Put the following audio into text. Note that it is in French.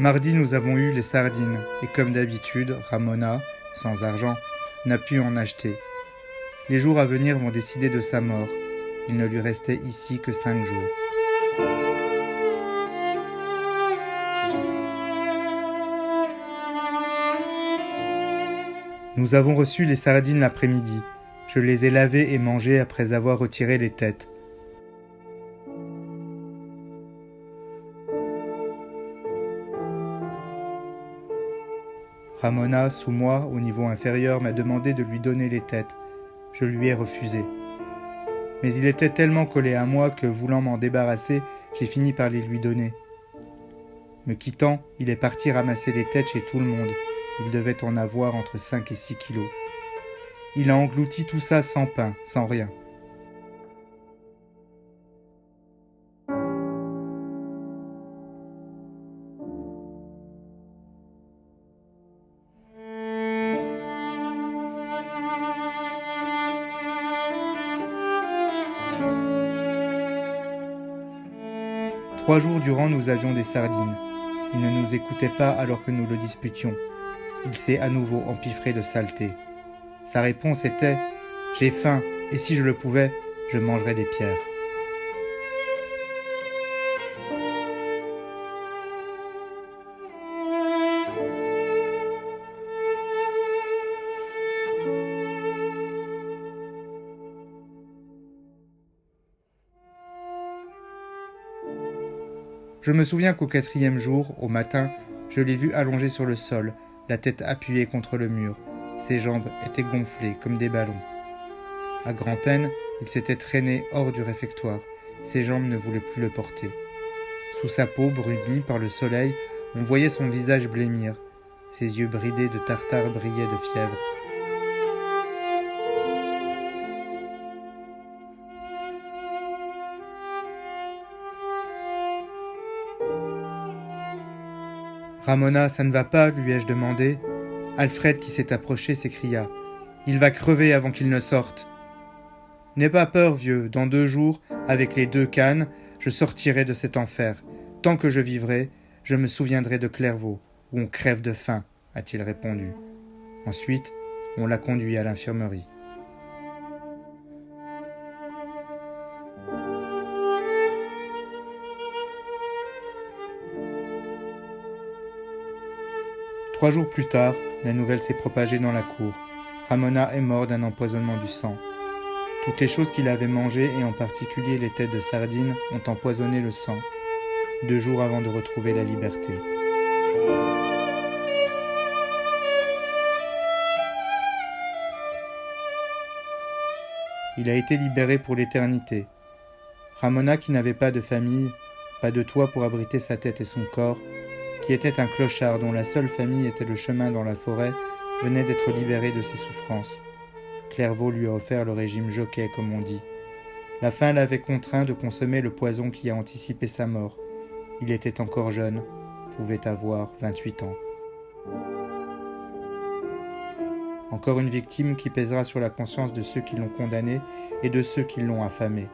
Mardi, nous avons eu les sardines, et comme d'habitude, Ramona, sans argent, n'a pu en acheter. Les jours à venir vont décider de sa mort. Il ne lui restait ici que cinq jours. Nous avons reçu les sardines l'après-midi. Je les ai lavées et mangées après avoir retiré les têtes. Ramona, sous moi, au niveau inférieur, m'a demandé de lui donner les têtes. Je lui ai refusé. Mais il était tellement collé à moi que, voulant m'en débarrasser, j'ai fini par les lui donner. Me quittant, il est parti ramasser les têtes chez tout le monde. Il devait en avoir entre 5 et 6 kilos. Il a englouti tout ça sans pain, sans rien. Trois jours durant, nous avions des sardines. Il ne nous écoutait pas alors que nous le disputions. Il s'est à nouveau empiffré de saleté. Sa réponse était J'ai faim, et si je le pouvais, je mangerais des pierres. Je me souviens qu'au quatrième jour, au matin, je l'ai vu allongé sur le sol, la tête appuyée contre le mur. Ses jambes étaient gonflées comme des ballons. À grand-peine, il s'était traîné hors du réfectoire. Ses jambes ne voulaient plus le porter. Sous sa peau brunnie par le soleil, on voyait son visage blêmir. Ses yeux bridés de tartare brillaient de fièvre. Ramona, ça ne va pas lui ai-je demandé. Alfred, qui s'est approché, s'écria Il va crever avant qu'il ne sorte. N'aie pas peur, vieux, dans deux jours, avec les deux cannes, je sortirai de cet enfer. Tant que je vivrai, je me souviendrai de Clairvaux, où on crève de faim, a-t-il répondu. Ensuite, on l'a conduit à l'infirmerie. Trois jours plus tard, la nouvelle s'est propagée dans la cour. Ramona est mort d'un empoisonnement du sang. Toutes les choses qu'il avait mangées, et en particulier les têtes de sardines, ont empoisonné le sang, deux jours avant de retrouver la liberté. Il a été libéré pour l'éternité. Ramona, qui n'avait pas de famille, pas de toit pour abriter sa tête et son corps, qui était un clochard dont la seule famille était le chemin dans la forêt, venait d'être libéré de ses souffrances. Clairvaux lui a offert le régime jockey, comme on dit. La faim l'avait contraint de consommer le poison qui a anticipé sa mort. Il était encore jeune, pouvait avoir 28 ans. Encore une victime qui pèsera sur la conscience de ceux qui l'ont condamné et de ceux qui l'ont affamé.